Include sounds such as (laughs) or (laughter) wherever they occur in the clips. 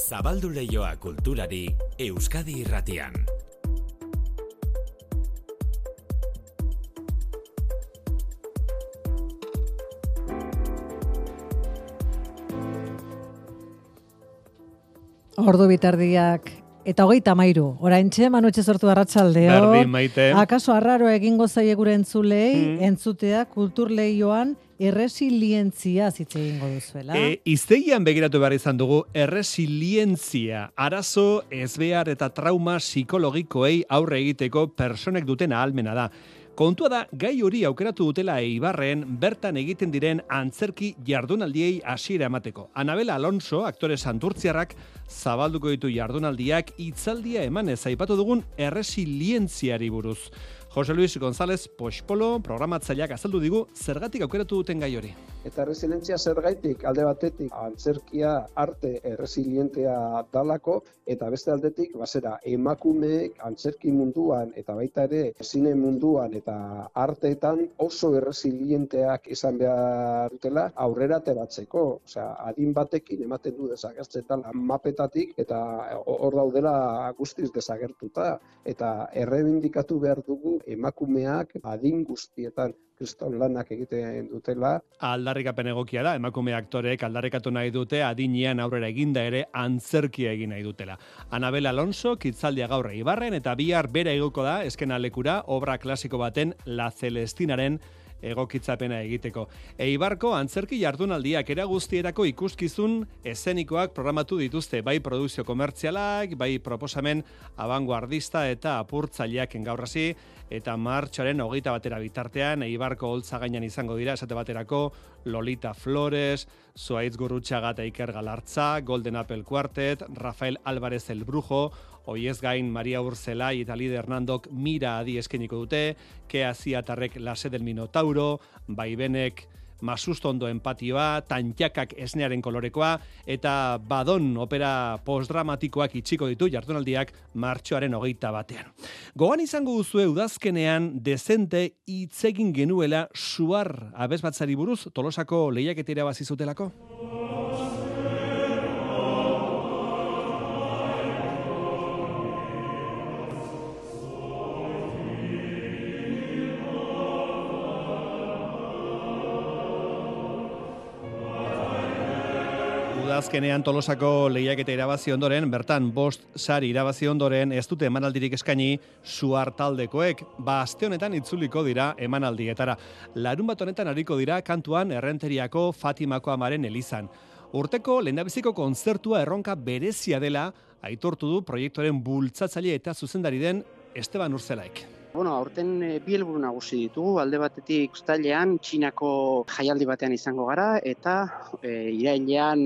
Zabaldu leioa kulturari Euskadi irratian. Ordu bitardiak eta hogeita mairu. Oraintxe, manutxe sortu arratsaldeo. Berdin, maite. Akaso arraro egingo zaie gure entzulei, Mm. entzutea kultur lehioan erresilientzia zitze egingo duzuela. E, iztegian begiratu behar izan dugu erresilientzia, arazo, ezbehar eta trauma psikologikoei aurre egiteko personek duten ahalmena da. Kontua da, gai hori aukeratu dutela eibarren bertan egiten diren antzerki jardunaldiei hasiera emateko. Anabela Alonso, aktore santurtziarrak, zabalduko ditu jardunaldiak itzaldia emanez aipatu dugun erresilientziari buruz. Jose Luis González Poxpolo programatzaileak azaldu digu zergatik aukeratu duten gai hori. Eta resilientzia zergaitik alde batetik antzerkia arte erresilientea dalako eta beste aldetik basera emakumeek antzerki munduan eta baita ere zine munduan eta arteetan oso erresilienteak izan behar dutela aurrera ateratzeko. Osea, adin batekin ematen du desagertzen dela mapetatik eta hor daudela guztiz desagertuta eta errebindikatu behar dugu emakumeak adin guztietan kriston lanak egiten dutela aldarrikapen egokia da, emakume aktoreek aldarrikatu nahi dute adinean aurrera eginda ere antzerkia egin nahi dutela. Anabel Alonso kitzaldia gaur Ibarren eta bihar bera igoko da esken alekura obra klasiko baten La Celestinaren egokitzapena egiteko. Eibarko antzerki jardunaldiak era guztierako ikuskizun eszenikoak programatu dituzte, bai produkzio komertzialak, bai proposamen abanguardista eta apurtzaileak gaur hasi eta martxoaren hogeita batera bitartean, Eibarko holtza gainan izango dira, esate baterako, Lolita Flores, Zuaitz Gurrutxaga eta Iker Galartza, Golden Apple Quartet, Rafael Álvarez El Brujo, Oiez gain Maria Urzelai eta Lide Hernandok mira adi eskeniko dute, Kea Ziatarrek Lase del Minotauro, Baibenek Masustondo empatioa, Tantxakak esnearen kolorekoa, eta Badon opera postdramatikoak itxiko ditu jardunaldiak martxoaren hogeita batean. Gogan izango duzue udazkenean dezente hitzegin genuela suar abezbatzari buruz tolosako lehiaketera bazizutelako? Udazkenean Tolosako lehiaketa irabazi ondoren, bertan bost sari irabazi ondoren, ez dute emanaldirik eskaini suar taldekoek, ba aste honetan itzuliko dira emanaldietara. Larun bat honetan hariko dira kantuan errenteriako Fatimako amaren elizan. Urteko lehendabiziko kontzertua erronka berezia dela, aitortu du proiektuaren bultzatzaile eta zuzendari den Esteban Urzelaik. Bueno, aurten e, bi helburu nagusi ditugu. Alde batetik uztailean Txinako jaialdi batean izango gara eta e, irailean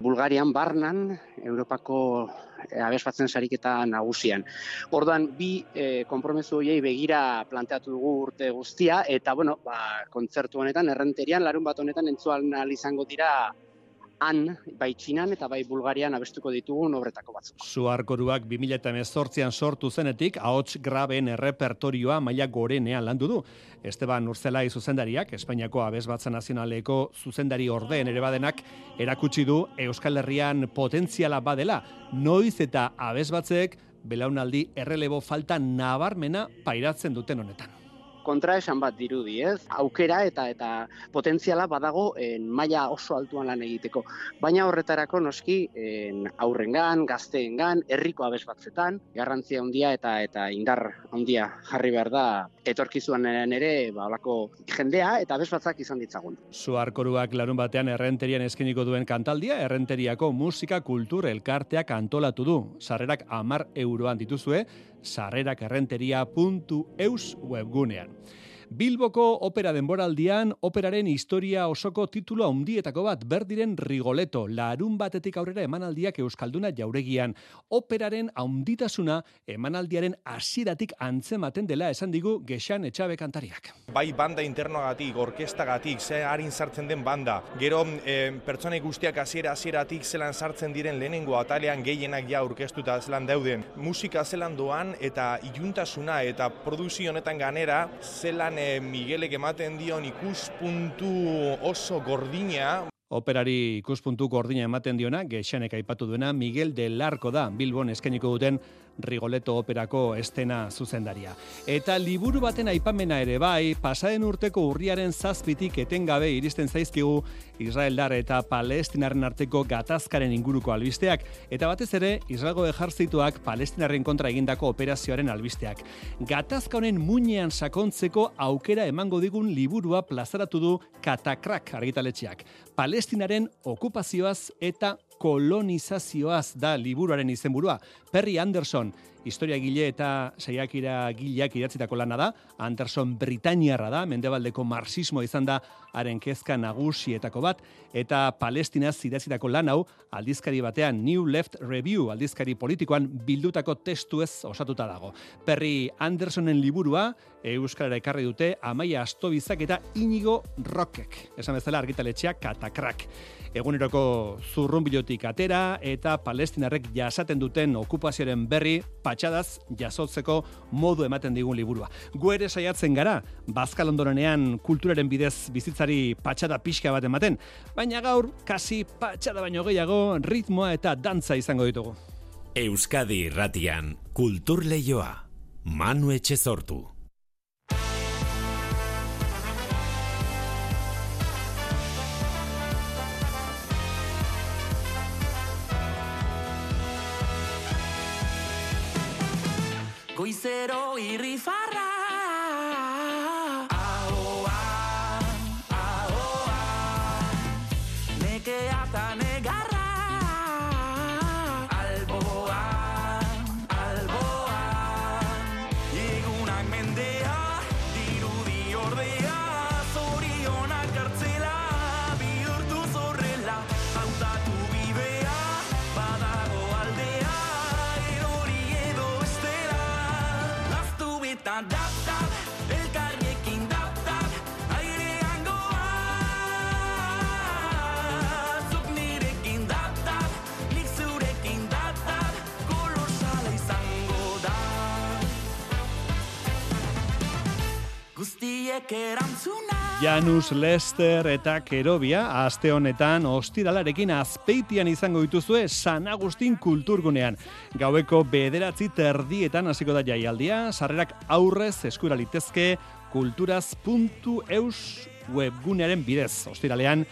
Bulgarian barnan Europako e, abesbatzen sariketa nagusian. Orduan bi e, konpromesu horiei begira planteatu dugu urte guztia eta bueno, ba, kontzertu honetan errenterian larun bat honetan entzuan izango dira han, bai Txinan eta bai Bulgarian abestuko ditugun obretako batzuk. Suarkoruak 2018an sortu zenetik, ahots graben errepertorioa maila gorenean landu du. Esteban Urzelai zuzendariak, Espainiako Abesbatza Nazionaleko zuzendari ordeen ere badenak, erakutsi du Euskal Herrian potentziala badela, noiz eta abesbatzek belaunaldi errelebo falta nabarmena pairatzen duten honetan kontraesan bat dirudi, ez? Aukera eta eta potentziala badago en maila oso altuan lan egiteko. Baina horretarako noski en aurrengan, gazteengan, herriko abesbatzetan, garrantzia handia eta eta indar handia jarri behar da etorkizuanean ere ba holako jendea eta abesbatzak izan ditzagun. Suarkoruak larun batean errenterian eskeniko duen kantaldia, errenteriako musika kultur elkarteak antolatu du. Sarrerak amar euroan dituzue, sarrerakerrenteria.eus webgunean. Bilboko opera denboraldian, operaren historia osoko titulu handietako bat, berdiren Rigoleto, larun batetik aurrera emanaldiak Euskalduna jauregian. Operaren haunditasuna emanaldiaren hasieratik antzematen dela esan digu Gexan Etxabe kantariak. Bai banda internoagatik, orkestagatik, ze harin sartzen den banda, gero e, pertsonek guztiak hasiera hasieratik zelan sartzen diren lehenengo atalean gehienak ja aurkeztuta zelan dauden. Musika zelan doan eta iluntasuna eta produzio honetan ganera zelan e, Miguelek ematen dion ikuspuntu oso gordina. Operari ikuspuntu gordina ematen diona, gexanek aipatu duena, Miguel de Larko da, Bilbon eskeniko duten Rigoleto operako estena zuzendaria. Eta liburu baten aipamena ere bai, pasaren urteko urriaren zazpitik etengabe iristen zaizkigu Israeldar eta Palestinaren arteko gatazkaren inguruko albisteak, eta batez ere Israelgo ejarzituak Palestinaren kontra egindako operazioaren albisteak. Gatazka honen muinean sakontzeko aukera emango digun liburua plazaratu du Katakrak argitaletxeak. Palestinaren okupazioaz eta kolonizazioaz da liburuaren izenburua. Perry Anderson, historia gile eta saiakira gileak idatzitako lana da, Anderson Britaniarra da, mendebaldeko marxismo izan da haren kezka nagusietako bat, eta Palestina idatzitako lan hau aldizkari batean New Left Review aldizkari politikoan bildutako testu ez osatuta dago. Perry Andersonen liburua, Euskarara ekarri dute, Amaia Astobizak eta Inigo Rockek. Esan bezala argitaletxea Katakrak eguneroko zurrunbilotik atera eta palestinarrek jasaten duten okupazioaren berri patxadaz jasotzeko modu ematen digun liburua. Gu ere saiatzen gara, bazkal ondorenean kulturaren bidez bizitzari patxada pixka bat ematen, baina gaur kasi patxada baino gehiago ritmoa eta dantza izango ditugu. Euskadi irratian, kultur lehioa, manu etxe sortu. goizero irri farra Janus Lester eta Kerobia aste honetan ostiralarekin azpeitian izango dituzue San Agustin kulturgunean. Gaueko bederatzi terdietan hasiko da jaialdia, sarrerak aurrez eskura litezke kulturaz.eus webgunearen bidez. Ostiralean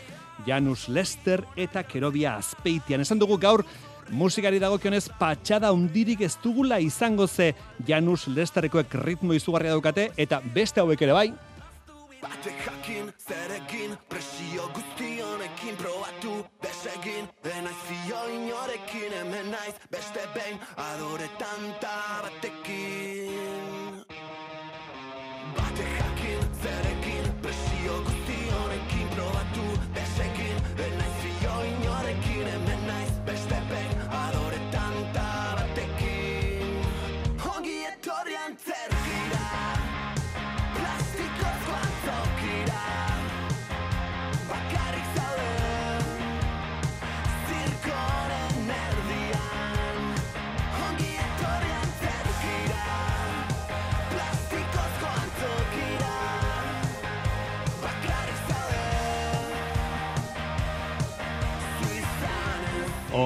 Janus Lester eta Kerobia azpeitian. Esan dugu gaur musikari dagokionez patxada undirik ez dugula izango ze Janus Lesterrekoek ritmo izugarria daukate eta beste hauek ere bai, Bate jakin, zerekin, presio guztionekin probatu desegin Enaiz fio inorekin, hemen naiz beste behin adore tanta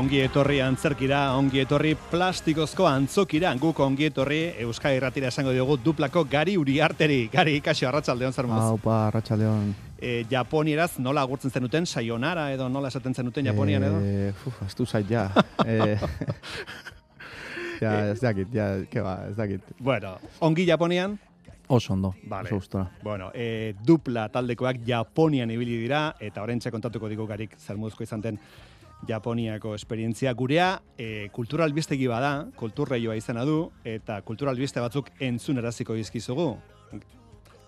Ongi etorri antzerkira, ongi etorri plastikozko antzokira, guk ongi etorri Euskal Irratira esango diogu duplako gari uriarteri, gari ikasio arratsaldeon zer moz. Aupa, arratsaldeon. E, Japonieraz nola agurtzen zenuten, sayonara edo nola esaten zenuten Japonian edo? Eh, uf, astu zait ja. (laughs) eh, ja, ez dakit, ja, ke ba, ez dakit. Bueno, ongi Japonian, Oso ondo, Vale. oso. Bueno, e, dupla taldekoak Japonian ibili dira, eta orentxe kontatuko digu garik zer moduzko izan den Japoniako esperientzia. Gurea, e, kulturalbistegi bada, kulturreioa izena du, eta kulturalbiste batzuk entzun eraziko dizkizugu.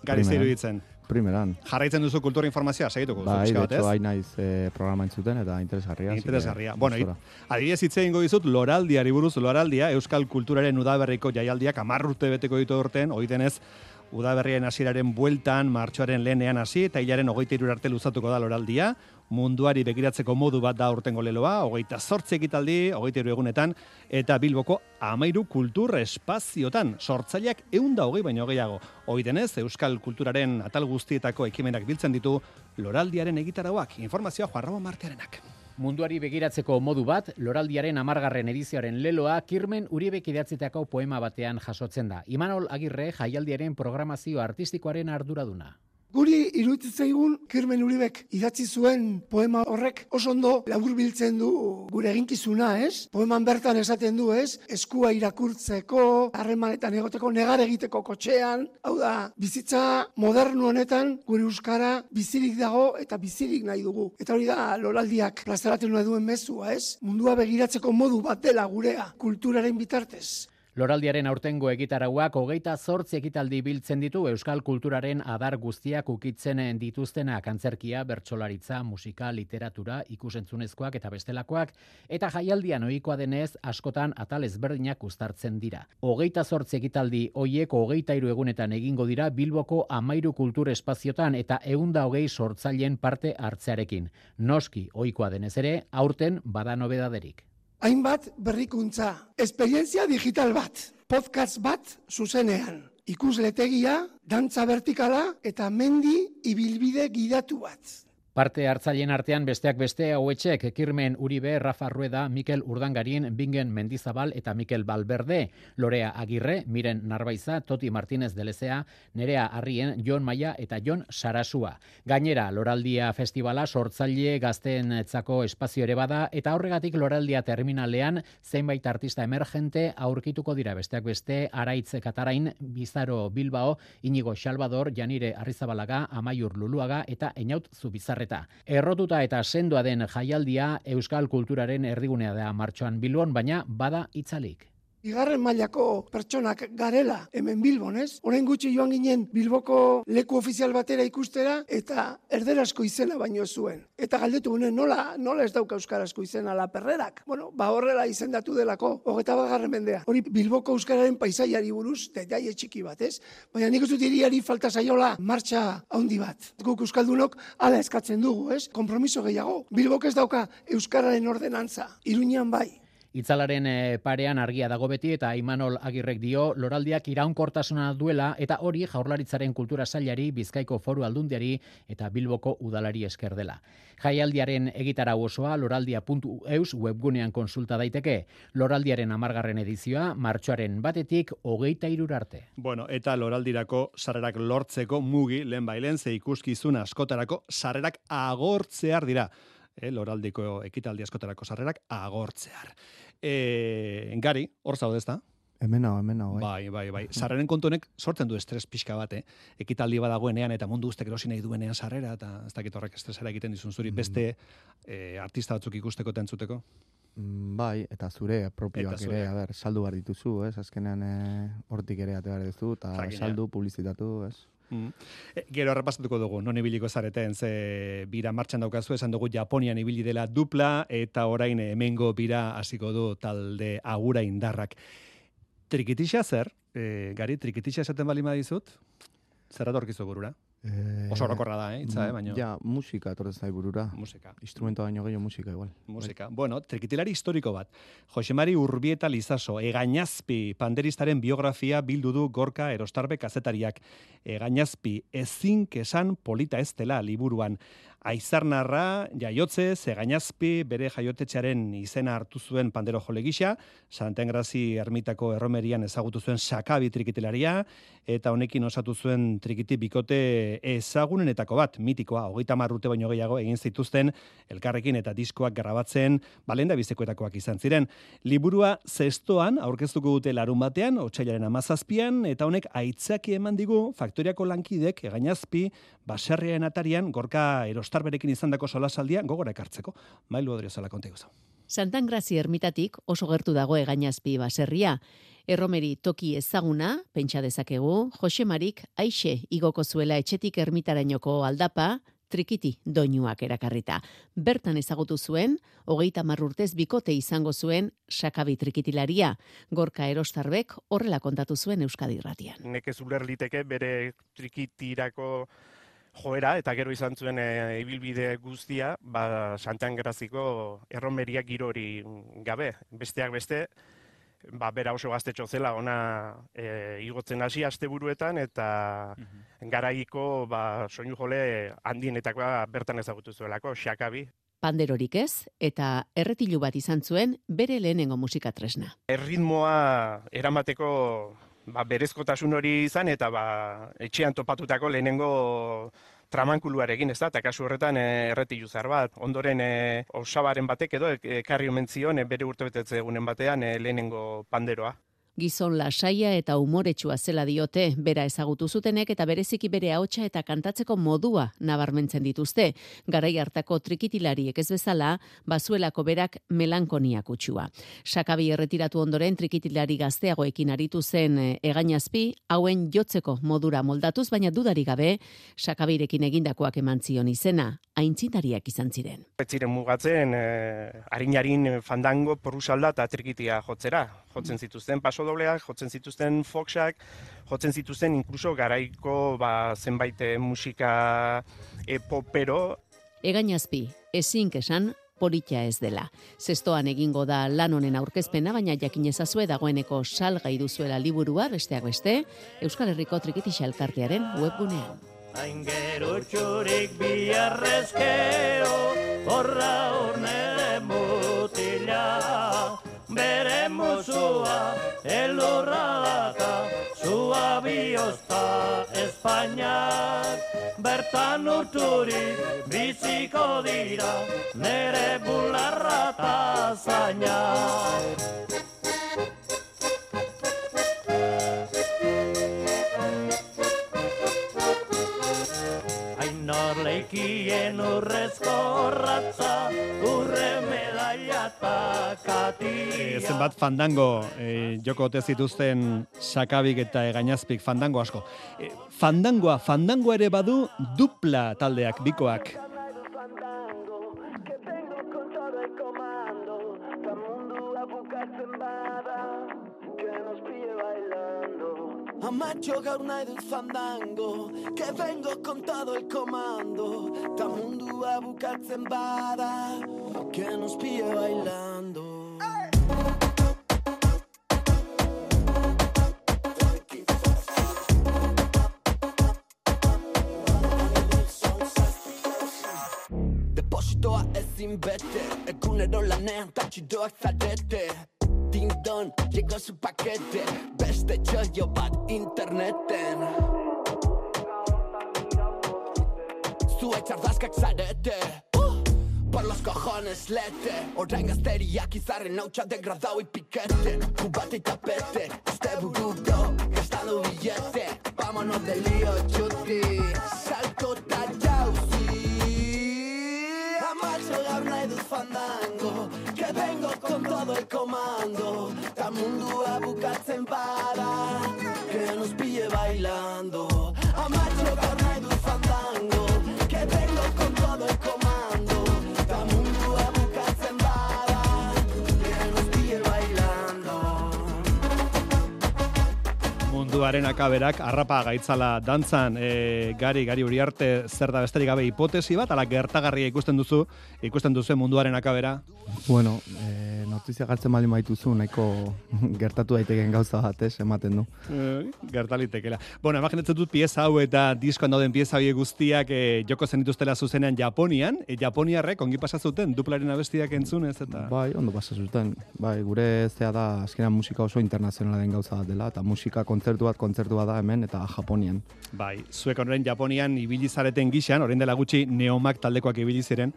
Gari zeiru ditzen. Primeran. Jarraitzen duzu kultura informazioa, segituko duzu, Bai, de bat, hecho, ez? hain naiz eh, programa entzuten eta interesgarria. Interesgarria. Bueno, gustora. adibidez hitz egingo dizut Loraldiari buruz, Loraldia Euskal Kulturaren udaberriko jaialdiak 10 urte beteko ditu urten, oitenez udaberrien hasieraren bueltan, martxoaren lehenean hasi eta hilaren 23 arte luzatuko da Loraldia. Munduari begiratzeko modu bat da urtengo leloa, hogeita sortzi ekitaldi, hogeita egunetan, eta Bilboko amairu kultur espaziotan, sortzaileak eunda hogei baino gehiago. Hoidenez, Euskal Kulturaren atal guztietako ekimenak biltzen ditu, loraldiaren egitarauak, informazioa Juan Martearenak. Munduari begiratzeko modu bat, loraldiaren amargarren edizioaren leloa, kirmen uriebek idatzetako poema batean jasotzen da. Imanol Agirre, jaialdiaren programazio artistikoaren arduraduna. Guri iruditzen zaigun Kirmen Uribek idatzi zuen poema horrek oso ondo laburbiltzen du gure eginkizuna, ez? Poeman bertan esaten du, ez? Eskua irakurtzeko, harremanetan egoteko, negar egiteko kotxean, hau da, bizitza modernu honetan gure euskara bizirik dago eta bizirik nahi dugu. Eta hori da, loraldiak plazaratzen duen mezua, ez? Mundua begiratzeko modu bat dela gurea, kulturaren bitartez. Loraldiaren aurtengo egitarauak hogeita zortzi ekitaldi biltzen ditu Euskal Kulturaren adar guztiak ukitzen dituztenak antzerkia, bertsolaritza, musika, literatura, ikusentzunezkoak eta bestelakoak, eta jaialdian ohikoa denez askotan atal ezberdinak uztartzen dira. Hogeita zortzi ekitaldi hoiek hogeita iru egunetan egingo dira Bilboko amairu kultur espaziotan eta eunda hogei sortzaileen parte hartzearekin. Noski ohikoa denez ere, aurten bada nobedaderik hainbat berrikuntza, esperientzia digital bat, podcast bat zuzenean, ikusletegia, dantza vertikala eta mendi ibilbide gidatu bat. Parte hartzaileen artean besteak beste hauetxek Kirmen Uribe, Rafa Rueda, Mikel Urdangarin, Bingen Mendizabal eta Mikel Balberde, Lorea Agirre, Miren Narbaiza, Toti Martinez Delezea, Nerea Arrien, Jon Maia eta Jon Sarasua. Gainera, Loraldia Festivala sortzaile gazteen etzako espazio ere bada eta horregatik Loraldia terminalean zeinbait artista emergente aurkituko dira besteak beste Araitz Katarain, Bizaro Bilbao, Inigo Salvador, Janire Arrizabalaga, Amaiur Luluaga eta Einaut Zubizarre Errotuta eta sendoa den jaialdia Euskal Kulturaren erdigunea da martxoan Bilbon, baina bada itzalik bigarren mailako pertsonak garela hemen Bilbon, ez? Orain gutxi joan ginen Bilboko leku ofizial batera ikustera eta erderazko izena baino zuen. Eta galdetu honen nola, nola ez dauka euskarazko izena la perrerak? Bueno, ba horrela izendatu delako, hogeta bagarren mendea. Hori Bilboko euskararen paisaiari buruz, detaile txiki bat, ez? Baina nik uste diriari falta zaiola martxa handi bat. Guk euskaldunok ala eskatzen dugu, ez? Kompromiso gehiago. Bilbok ez dauka euskararen ordenantza. Iruñean bai. Itzalaren eh, parean argia dago beti eta Imanol Agirrek dio loraldiak iraunkortasuna duela eta hori jaurlaritzaren kultura sailari, Bizkaiko foru aldundiari eta Bilboko udalari esker dela. Jaialdiaren egitara osoa loraldia.eus webgunean konsulta daiteke. Loraldiaren amargarren edizioa martxoaren batetik hogeita irur arte. Bueno, eta loraldirako sarrerak lortzeko mugi lehen bailen ze ikuskizun askotarako sarrerak agortzear dira e, loraldiko ekitaldi askotarako sarrerak agortzear. E, gari, hor zaude ezta? Hemen hau, hemen hau, bai. Bai, bai, bai. Sarreren kontunek sortzen du estres pixka bate. Eh? Ekitaldi badagoenean eta mundu guztek erosi nahi duenean sarrera eta ez dakit horrek estresera egiten dizun zuri. Mm. Beste e, artista batzuk ikusteko eta entzuteko? Mm, bai, eta zure propioak eta zure. ere, a ber, saldu behar dituzu, ez? Azkenean hortik ere ate behar duzu, eta saldu, publizitatu, ez? Mm. E, gero errepasatuko dugu, non ibiliko zareten, ze bira martxan daukazu, esan dugu Japonian ibili dela dupla, eta orain hemengo bira hasiko du talde agura indarrak. Trikitixa zer? E, gari, trikitixa esaten bali madizut? Zer atorkizu burura? Eh, Oso orokorra da, eh, itza, eh, baino. Ja, musika etortzen zai burura. Musika. Instrumento baino gehiago musika igual. Musika. Bai. Bueno, trikitilari historiko bat. Josemari Urbieta Lizaso, Egañazpi, panderistaren biografia bildu du Gorka Erostarbe kazetariak. Egañazpi, ezin kesan polita ez dela liburuan. Aizarnarra, jaiotze, zegainazpi, bere jaiotetxearen izena hartu zuen pandero jole gisa, Santengrazi ermitako erromerian ezagutu zuen sakabi trikitilaria, eta honekin osatu zuen trikiti bikote ezagunenetako bat, mitikoa, hogeita marrute baino gehiago egin zituzten, elkarrekin eta diskoak grabatzen, balenda bizekoetakoak izan ziren. Liburua zestoan, aurkeztuko dute larun batean, otxailaren amazazpian, eta honek aitzaki eman digu, faktoriako lankidek, egainazpi, baserriaren atarian, gorka erost Ostarberekin izandako solasaldia gogora ekartzeko. Mailu odrio zala konta iguzo. Santan Grazi ermitatik oso gertu dago egainazpi baserria. Erromeri toki ezaguna, pentsa dezakegu, Jose Marik aixe igoko zuela etxetik ermitarainoko aldapa, trikiti doinuak erakarrita. Bertan ezagutu zuen, hogeita marrurtez bikote izango zuen sakabi trikitilaria. Gorka erostarbek horrela kontatu zuen Euskadi Ratian. Nekez uler liteke bere trikitirako joera, eta gero izan zuen e, ibilbide guztia, ba, Santan Graziko erromeria girori gabe. Besteak beste, ba, bera oso gaztetxo zela ona e, igotzen hasi asteburuetan eta garaiko ba, soinu jole handienetakoa bertan ezagutu zuelako, xakabi. Panderorik ez, eta erretilu bat izan zuen bere lehenengo musika tresna. Erritmoa eramateko ba, berezkotasun hori izan eta ba, etxean topatutako lehenengo tramankuluarekin, ez da, eta kasu horretan e, erretilu zar bat. Ondoren e, osabaren batek edo ekarri omen zion e, bere urtebetetze egunen batean e, lehenengo panderoa. Gizon lasaia eta umoretsua zela diote, bera ezagutu zutenek eta bereziki bere ahotsa eta kantatzeko modua nabarmentzen dituzte. Garai hartako trikitilariek ez bezala, bazuelako berak melankonia kutsua. Sakabi erretiratu ondoren trikitilari gazteagoekin aritu zen eh, egainazpi, hauen jotzeko modura moldatuz, baina dudari gabe, Sakabirekin egindakoak eman zion izena, aintzindariak izan ziren. Ez ziren mugatzen, eh, harinarin fandango, porusalda eta trikitia jotzera. Jotzen zituzten paso dobleak, jotzen zituzten foxak, jotzen zituzten inkluso garaiko ba, zenbait eh, musika epopero. Egainazpi, ezink esan, politia ez dela. Zestoan egingo da lan honen aurkezpena, baina jakin ezazue dagoeneko salgai duzuela liburua, besteak beste, Euskal Herriko Trikitisa elkartearen webgunean. Hain gero txurik biarrezkero, horra horne elurra daka, zua biozta Espainiak, bertan urturi biziko dira, nere bularra eta zainak. Norleikien urrezko ratza, urre medaia eta kati. E, zenbat fandango e, joko ote zituzten sakabik eta egainazpik fandango asko. E, fandangoa, fandangoa ere badu dupla taldeak, bikoak. Amatxo gaur nahi dut fandango Que vengo con todo el comando. Ta mundua bukatzen bada Que nos pille bailando. Depositoa ezin bete Egunero lanean tatxidoak zarete Ding-don, llegó su paquete. Beste txoio bat interneten Zuek txardazkak zarete uh, Por los cojones lete. Orain gazteriak izarren hautsa degradau y piquete. Cubate y tapete Este burudo gastando billete. Vámonos de lío, chuti. Salto con todo el comando. Ta mundua bukatzen bada Que nos pille bailando. Amartxo gaur nahi dut fandango Que vengo con todo el comando. Ta mundua bukatzen bada Que nos pille bailando. Munduaren akaberak arrapa gaitzala dantzan e, gari gari uri arte zer da besterik gabe hipotesi bat ala gertagarria ikusten duzu ikusten duzu munduaren akabera? Bueno, e, notizia gartzen bali maituzu, nahiko (laughs) gertatu daitekeen gauza bat, ez, ematen du. e, gertalitekela. Bueno, imaginatzen dut pieza hau eta diskoan dauden pieza horiek guztiak e, joko zen dituztela zuzenean Japonian, e, Japoniarrek ongi pasa zuten duplaren abestiak entzunez eta Bai, ondo pasa zuten. Bai, gure zea da azkenan musika oso internazionala den gauza bat dela, eta musika kontzertu bat kontzertu bat da hemen eta Japonian. Bai, zuek horren Japonian ibili zareten gixan, orain dela gutxi Neomak taldekoak ibili ziren,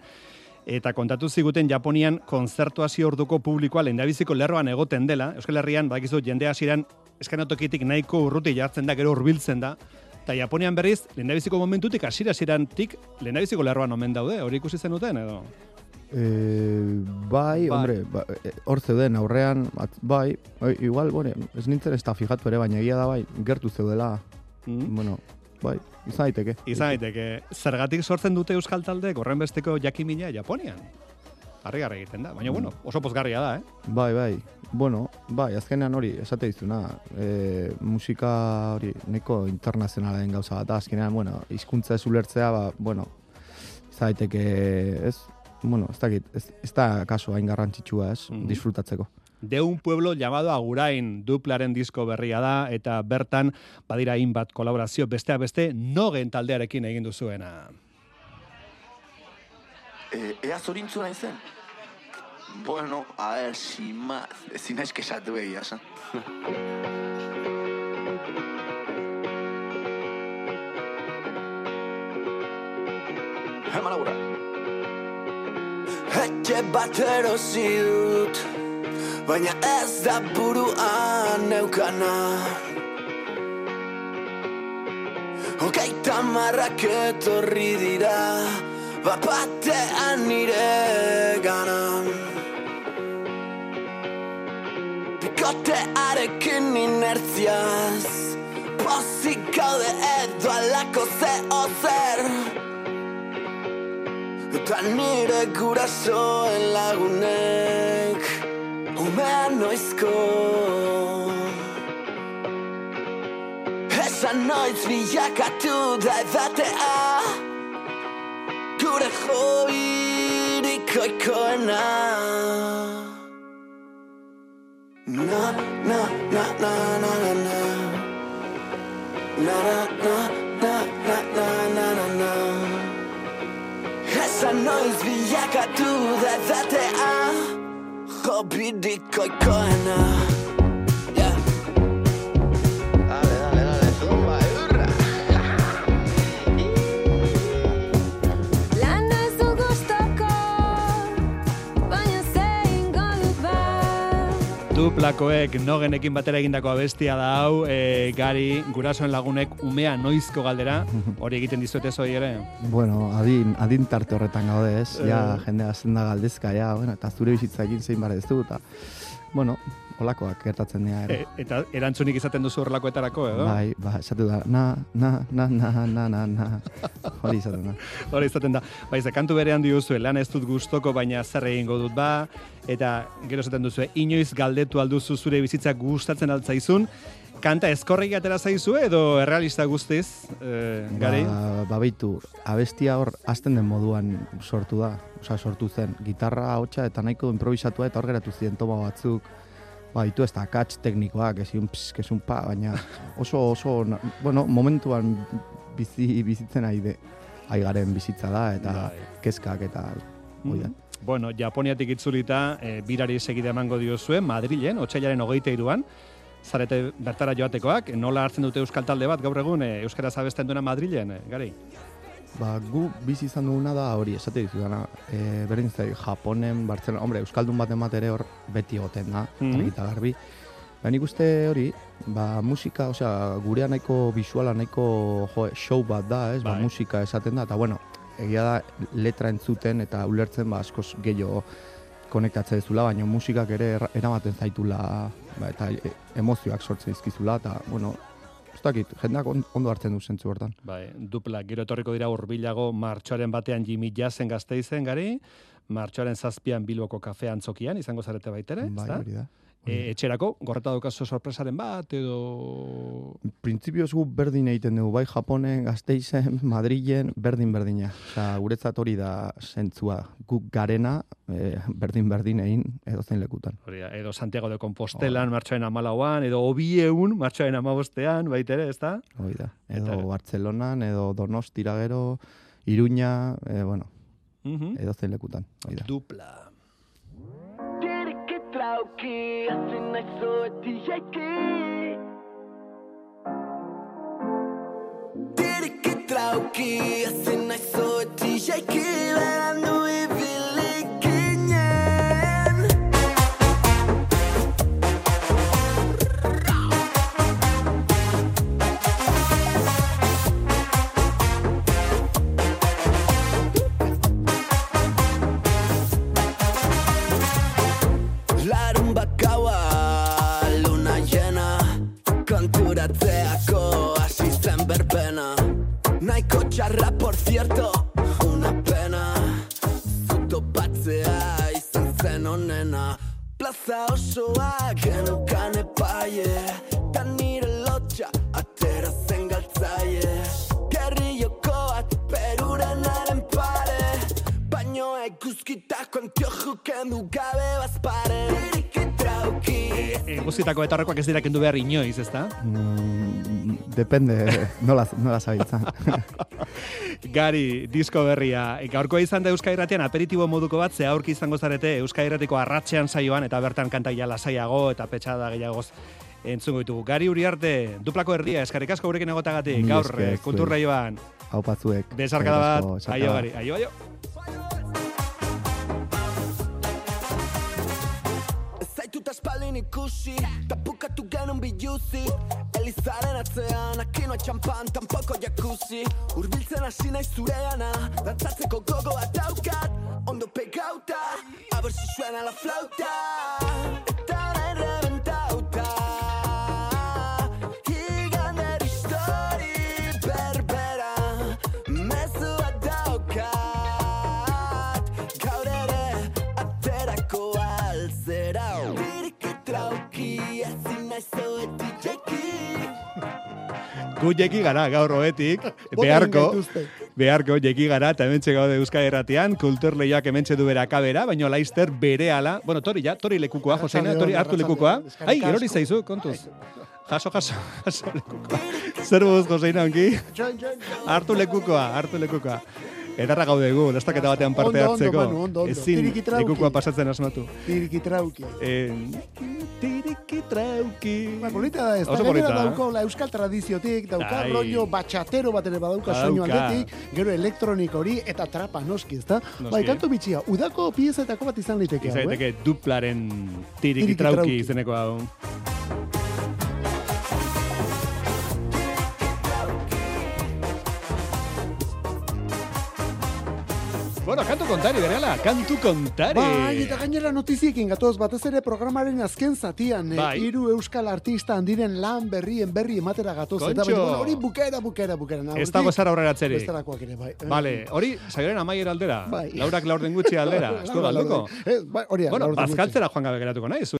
eta kontatu ziguten Japonian kontzertuazio orduko publikoa lehendabiziko lerroan egoten dela. Euskal Herrian, bakizu, jende hasieran eskanatokitik nahiko urruti jartzen da, gero hurbiltzen da. Eta Japonian berriz, lehendabiziko momentutik, hasiera hasierantik lehendabiziko lerroan omen daude, hori ikusi zenuten edo? E, bai, hombre, ba, e, hor zeuden aurrean, at, bai, bai, igual, bueno, ez nintzen ez da fijatu ere, baina egia da bai, gertu zeudela, Mm. bueno, bai, izan daiteke. Izan daiteke, zergatik sortzen dute euskal taldeek horren besteko jakimina Japonian? harrigarri egiten da. Baina, bueno, oso pozgarria da, eh? Bai, bai. Bueno, bai, azkenean hori, esate dizuna, e, musika hori neko internazionala den gauza bat, da, azkenean, bueno, hizkuntza ez ulertzea, ba, bueno, ez daiteke, ez, bueno, ez dakit, ez, ez da kaso hain garrantzitsua, ez, Mhm. disfrutatzeko. De un pueblo llamado Agurain duplaren disko berria da, eta bertan badira hainbat kolaborazio besteak beste nogen taldearekin egin duzuena. E, ea zorintzu nahi zen? Bueno, a ver, sin más. Ezin naiz kesatu egia, esan. Eman aurra. Etxe bat erosi dut Baina ez da buruan neukana. Hogeita marrak etorri dira Bapatean nire gana. Bikotearekin inertziaz Pozik gaude edo alako ze ozer. Eta nire gurasoen lagunek ba noizko Esan noiz bilakatu daibatea Gure joirik oikoena Na, na, na, na, na, na, na Na, na, na, na, na, na, na, na, na Esan noiz bilakatu daibatea i'll bir dikkat kaynağı Duplakoek nogenekin batera egindako abestia da hau, e, gari, gurasoen lagunek umea noizko galdera, (laughs) hori egiten dizuete zoi ere. Bueno, adin, adin tarte horretan gaude, ez? Ja, Eh. jende hasten da galdezka, ja, bueno, eta zure bizitzakin zein bar ez du, eta, bueno, olakoak gertatzen dira. E, eta erantzunik izaten duzu horrelakoetarako, edo? Bai, ba, esatu da, na, na, na, na, na, na, na, hori izaten da. (laughs) Hori izaten da. Bai, ze kantu berean diuzue, lan ez dut gustoko, baina zer egingo dut ba, eta gero esaten duzu, inoiz galdetu alduzu zure bizitza gustatzen altzaizun, kanta eskorrik atera zaizu edo errealista guztiz, e, gari? Ba, ba abestia hor azten den moduan sortu da. Osa, sortu zen, gitarra, hotxa eta nahiko improvisatua eta hor geratu ziren toma batzuk. Ba, ditu ez da akats teknikoak, ezin pss, kesun pa, baina oso, oso, na- bueno, momentuan bizi, bizitzen ari de, ari garen bizitza da, eta Bai. kezkak eta hori da. Bueno, Japoniatik itzulita, e, birari segide emango diozue, Madrilen, otxailaren hogeita iruan, zarete bertara joatekoak, nola hartzen dute euskal talde bat gaur egun, e, euskaraz abesten duena Madrilen, e, gari? Ba, gu bizi izan duguna da hori, esate dizudana, e, berdin zai, Japonen, Barcelona, hombre, Euskaldun baten bat ere hor beti goten da, argi eta garbi. Ba, nik uste hori, ba, musika, osea, gurea nahiko visuala, nahiko jo, show bat da, ez, ba, Bai. musika esaten da, eta bueno, egia da letra entzuten eta ulertzen ba, askoz gehiago konektatzen dezula, baina musikak ere eramaten zaitula, ba, eta e, emozioak sortzen dizkizula, eta, bueno, ez dakit, jendeak on- ondo hartzen du zentzu hortan. Bai, dupla, gero etorriko dira hurbilago martxoaren batean Jimmy Jazen gazteizen gari, martxoaren zazpian Bilboko kafe antzokian, izango zarete baitere, Bai, hori da. E, etxerako, gorreta daukazu sorpresaren bat, edo... Printzipioz gu berdin egiten dugu, bai Japonen, Gasteizen, (laughs) Madrilen, berdin berdina. Osea, guretzat hori da zentzua. Guk garena, eh, berdin berdin egin edozein lekutan. Hori da, edo Santiago de Compostelan martxoaren amalauan, edo Obieun martxoaren amabostean, baitere, ez da? Hori da. Edo Eta- Bartzelonan, edo Donostira gero, Iruña, eh, bueno, Mhm. edozein lekutan. Hori da. Dupla. que Sinaiso DJK Diri que trauki Sinaiso DJK Naiko txarra, por cierto, una pena. Zuto batzea zen onena. Plaza osoa genukan epaie. Ta nire lotxa atera zen galtzaie. Gerri jokoat perurenaren pare. Baino eguzkitako antioju kendu gabe bazpare. Tiriki trauki E, guztietako etorrekoak ez dira kendu behar inoiz, ezta? Mm, depende, nola, nola zabiltza. (laughs) Gari, disko berria. E, Gaurkoa izan da Euskal Irratian aperitibo moduko bat, ze aurki izango zarete Euskal Irratiko arratsean saioan, eta bertan kantaia lasaiago eta petxada gehiagoz entzungo ditugu. Gari Uriarte, duplako erdia, eskarrik asko gurekin egotagatik, gaur, esker, kulturra joan. Hau patzuek. Besarkada bat, aio gari, aio, aio. Ez zaitut aspaldin ikusi Ta bukatu genuen biluzi Elizaren atzean Akinoa txampan, tampoko jacuzzi. Urbiltzen hasi nahi zureana Dantzatzeko gogo bat daukat. Ondo pegauta A ver si suena la flauta Gu jeki gara gaur hoetik, (laughs) beharko, beharko jeki gara, eta hementxe gaude Euskal Erratian, kulturleioak hementxe du bera kabera, baino Laister bere ala, bueno, tori ja, tori lekukoa, Joseina, tori hartu lekukoa. Ai, erori zaizu, kontuz. Jaso, jaso, (laughs) jaso lekukoa. Zer buz, Joseina, ongi? Hartu lekukoa, hartu lekukoa. Edarra gaude gu, lastaketa batean parte Ondo, ondo, hartzeko. Manu, ondo, ondo. Ezin lekukoa pasatzen asmatu. Tiriki trauki. Eh, tiriki trauki. Ba, polita da, ez da Oso polita. dauka la euskal tradiziotik, dauka Ai. rollo batxatero bat ere badauka soinu aldetik, gero elektronik hori eta trapa noski, ezta? Noski. Bai, kantu bitxia, udako piezetako bat izan liteke hau, eh? Izaiteke duplaren tiriki Tiriki trauki trauki. izeneko hau. Bueno, kantu kontari, berela, kantu kontari. Bai, eta gainera notiziekin gatoz, batez ere programaren azken zatian, eh, Bai. hiru euskal artista handiren lan berrien berri ematera gatoz. Eta Kontxo. baina, bueno, hori bukera, bukera, bukera. Na, Ez dago zara aurreratzeri. Bestelakoak ere, bai. Vale, hori, saioaren amaiera aldera. Bai. Laurak laurden gutxi aldera. (laughs) Ez du Laura, galduko. Eh, bai, hori Bueno, gutxi. bazkaltzera joan gabe geratuko naiz.